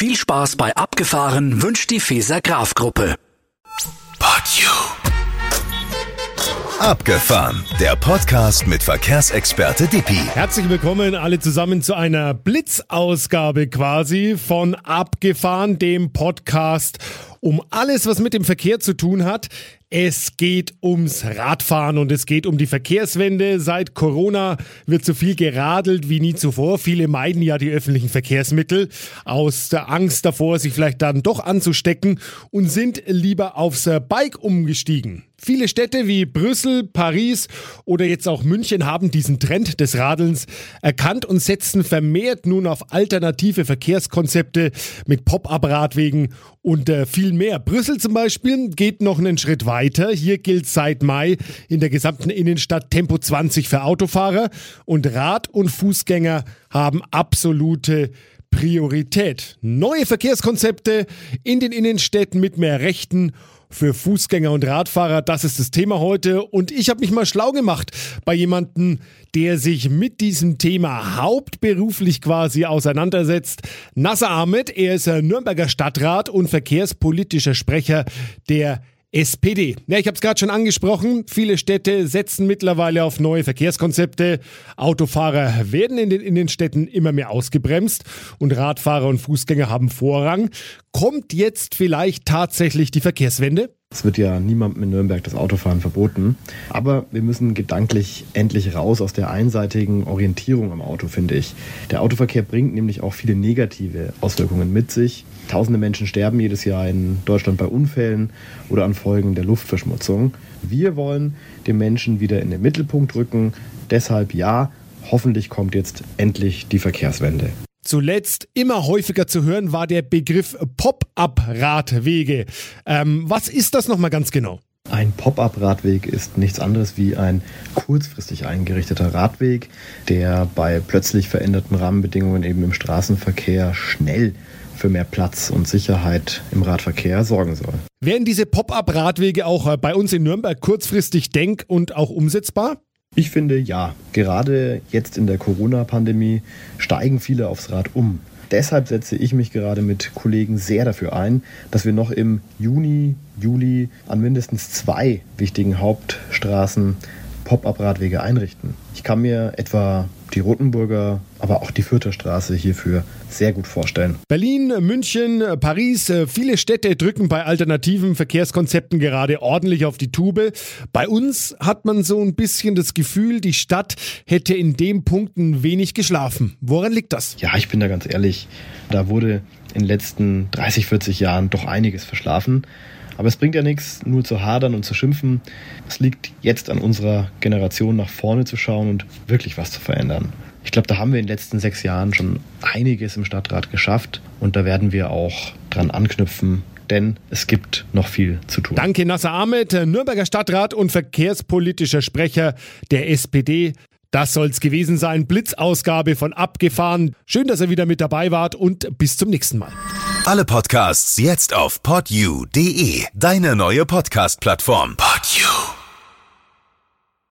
Viel Spaß bei Abgefahren wünscht die Feser Graf Gruppe. Abgefahren, der Podcast mit Verkehrsexperte Dippi. Herzlich willkommen alle zusammen zu einer Blitzausgabe quasi von Abgefahren, dem Podcast um alles, was mit dem Verkehr zu tun hat. Es geht ums Radfahren und es geht um die Verkehrswende. Seit Corona wird so viel geradelt wie nie zuvor. Viele meiden ja die öffentlichen Verkehrsmittel aus der Angst davor, sich vielleicht dann doch anzustecken und sind lieber aufs Bike umgestiegen. Viele Städte wie Brüssel, Paris oder jetzt auch München haben diesen Trend des Radelns erkannt und setzen vermehrt nun auf alternative Verkehrskonzepte mit Pop-up-Radwegen und äh, viel mehr. Brüssel zum Beispiel geht noch einen Schritt weiter. Hier gilt seit Mai in der gesamten Innenstadt Tempo 20 für Autofahrer und Rad- und Fußgänger haben absolute Priorität. Neue Verkehrskonzepte in den Innenstädten mit mehr Rechten für Fußgänger und Radfahrer. Das ist das Thema heute. Und ich habe mich mal schlau gemacht bei jemandem, der sich mit diesem Thema hauptberuflich quasi auseinandersetzt. Nasser Ahmed, er ist Nürnberger Stadtrat und verkehrspolitischer Sprecher der SPD. Ja, ich habe es gerade schon angesprochen. Viele Städte setzen mittlerweile auf neue Verkehrskonzepte. Autofahrer werden in den Innenstädten immer mehr ausgebremst und Radfahrer und Fußgänger haben Vorrang. Kommt jetzt vielleicht tatsächlich die Verkehrswende? Es wird ja niemandem in Nürnberg das Autofahren verboten. Aber wir müssen gedanklich endlich raus aus der einseitigen Orientierung am Auto, finde ich. Der Autoverkehr bringt nämlich auch viele negative Auswirkungen mit sich. Tausende Menschen sterben jedes Jahr in Deutschland bei Unfällen oder an Folgen der Luftverschmutzung. Wir wollen den Menschen wieder in den Mittelpunkt rücken. Deshalb ja, hoffentlich kommt jetzt endlich die Verkehrswende. Zuletzt immer häufiger zu hören war der Begriff Pop-up-Radwege. Ähm, was ist das nochmal ganz genau? Ein Pop-up-Radweg ist nichts anderes wie ein kurzfristig eingerichteter Radweg, der bei plötzlich veränderten Rahmenbedingungen eben im Straßenverkehr schnell für mehr Platz und Sicherheit im Radverkehr sorgen soll. Werden diese Pop-up-Radwege auch äh, bei uns in Nürnberg kurzfristig denk- und auch umsetzbar? Ich finde ja. Gerade jetzt in der Corona-Pandemie steigen viele aufs Rad um. Deshalb setze ich mich gerade mit Kollegen sehr dafür ein, dass wir noch im Juni, Juli an mindestens zwei wichtigen Hauptstraßen Pop-up-Radwege einrichten. Ich kann mir etwa die Rotenburger, aber auch die Fürther Straße hierfür sehr gut vorstellen. Berlin, München, Paris, viele Städte drücken bei alternativen Verkehrskonzepten gerade ordentlich auf die Tube. Bei uns hat man so ein bisschen das Gefühl, die Stadt hätte in dem Punkt ein wenig geschlafen. Woran liegt das? Ja, ich bin da ganz ehrlich. Da wurde in den letzten 30, 40 Jahren doch einiges verschlafen. Aber es bringt ja nichts, nur zu hadern und zu schimpfen. Es liegt jetzt an unserer Generation, nach vorne zu schauen und wirklich was zu verändern. Ich glaube, da haben wir in den letzten sechs Jahren schon einiges im Stadtrat geschafft und da werden wir auch dran anknüpfen, denn es gibt noch viel zu tun. Danke, Nasser Ahmed, Nürnberger Stadtrat und verkehrspolitischer Sprecher der SPD. Das soll's gewesen sein. Blitzausgabe von Abgefahren. Schön, dass ihr wieder mit dabei wart und bis zum nächsten Mal. Alle Podcasts jetzt auf podyou.de, deine neue Podcast-Plattform. Podyou.